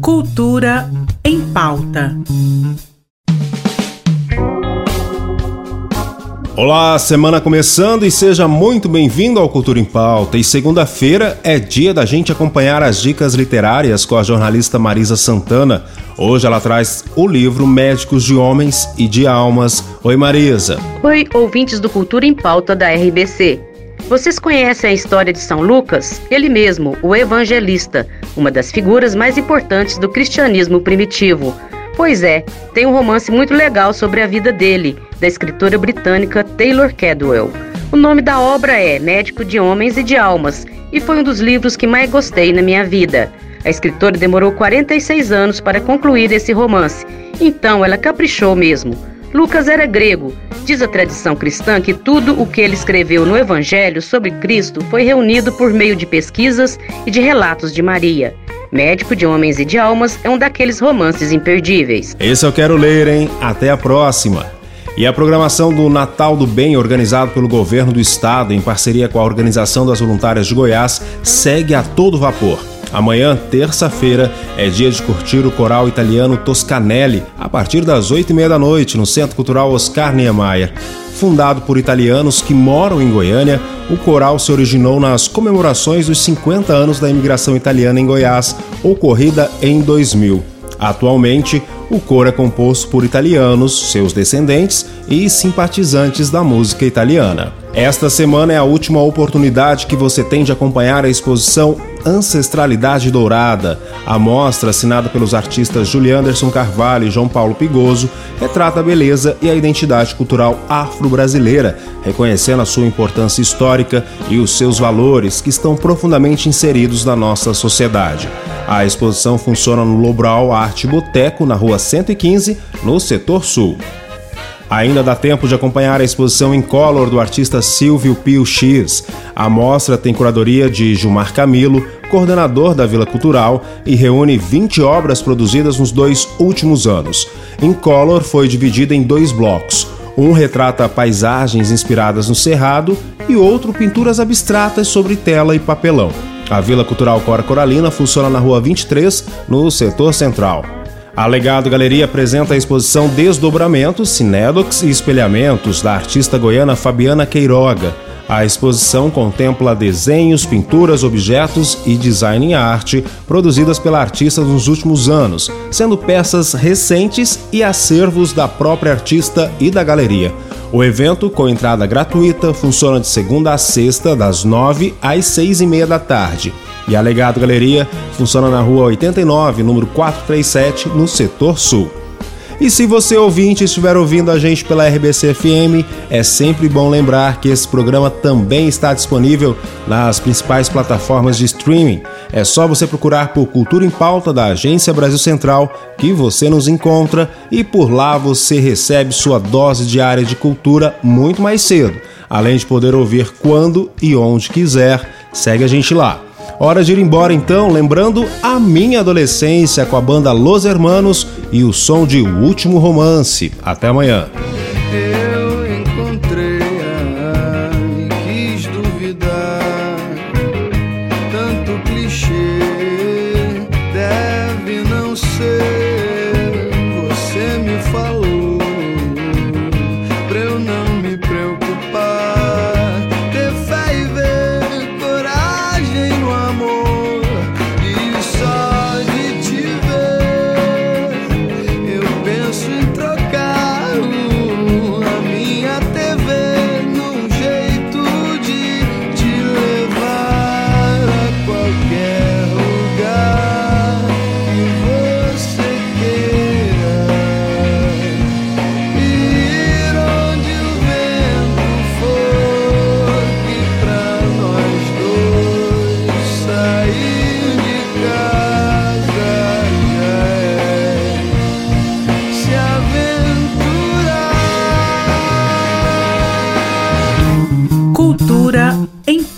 Cultura em pauta. Olá, semana começando e seja muito bem-vindo ao Cultura em Pauta. E segunda-feira é dia da gente acompanhar as dicas literárias com a jornalista Marisa Santana. Hoje ela traz o livro Médicos de Homens e de Almas. Oi, Marisa. Oi, ouvintes do Cultura em Pauta da RBC. Vocês conhecem a história de São Lucas? Ele mesmo, o evangelista, uma das figuras mais importantes do cristianismo primitivo. Pois é, tem um romance muito legal sobre a vida dele, da escritora britânica Taylor Cadwell. O nome da obra é Médico de Homens e de Almas e foi um dos livros que mais gostei na minha vida. A escritora demorou 46 anos para concluir esse romance, então ela caprichou mesmo. Lucas era grego. Diz a tradição cristã que tudo o que ele escreveu no Evangelho sobre Cristo foi reunido por meio de pesquisas e de relatos de Maria. Médico de Homens e de Almas é um daqueles romances imperdíveis. Esse eu quero ler, hein? Até a próxima! E a programação do Natal do Bem, organizado pelo governo do estado em parceria com a Organização das Voluntárias de Goiás, segue a todo vapor. Amanhã, terça-feira, é dia de curtir o coral italiano Toscanelli, a partir das oito e meia da noite, no Centro Cultural Oscar Niemeyer. Fundado por italianos que moram em Goiânia, o coral se originou nas comemorações dos 50 anos da imigração italiana em Goiás, ocorrida em 2000. Atualmente, o coro é composto por italianos, seus descendentes e simpatizantes da música italiana. Esta semana é a última oportunidade que você tem de acompanhar a exposição Ancestralidade Dourada. A mostra, assinada pelos artistas Julian Anderson Carvalho e João Paulo Pigoso, retrata a beleza e a identidade cultural afro-brasileira, reconhecendo a sua importância histórica e os seus valores que estão profundamente inseridos na nossa sociedade. A exposição funciona no Lobral Arte Boteco, na rua 115, no setor sul. Ainda dá tempo de acompanhar a exposição em color do artista Silvio Pio X. A mostra tem curadoria de Gilmar Camilo, coordenador da Vila Cultural, e reúne 20 obras produzidas nos dois últimos anos. Em color foi dividida em dois blocos. Um retrata paisagens inspiradas no Cerrado e outro pinturas abstratas sobre tela e papelão. A Vila Cultural Cora Coralina funciona na Rua 23, no setor central. A Legado Galeria apresenta a exposição Desdobramentos, Cinedox e Espelhamentos da artista goiana Fabiana Queiroga. A exposição contempla desenhos, pinturas, objetos e design em arte produzidas pela artista nos últimos anos, sendo peças recentes e acervos da própria artista e da galeria. O evento, com entrada gratuita, funciona de segunda a sexta, das nove às seis e meia da tarde. E a Legado Galeria funciona na rua 89, número 437, no setor sul. E se você ouvinte estiver ouvindo a gente pela RBC FM, é sempre bom lembrar que esse programa também está disponível nas principais plataformas de streaming. É só você procurar por Cultura em Pauta da Agência Brasil Central que você nos encontra e por lá você recebe sua dose diária de cultura muito mais cedo, além de poder ouvir quando e onde quiser. Segue a gente lá. Hora de ir embora então, lembrando a minha adolescência com a banda Los Hermanos e o som de O Último Romance. Até amanhã.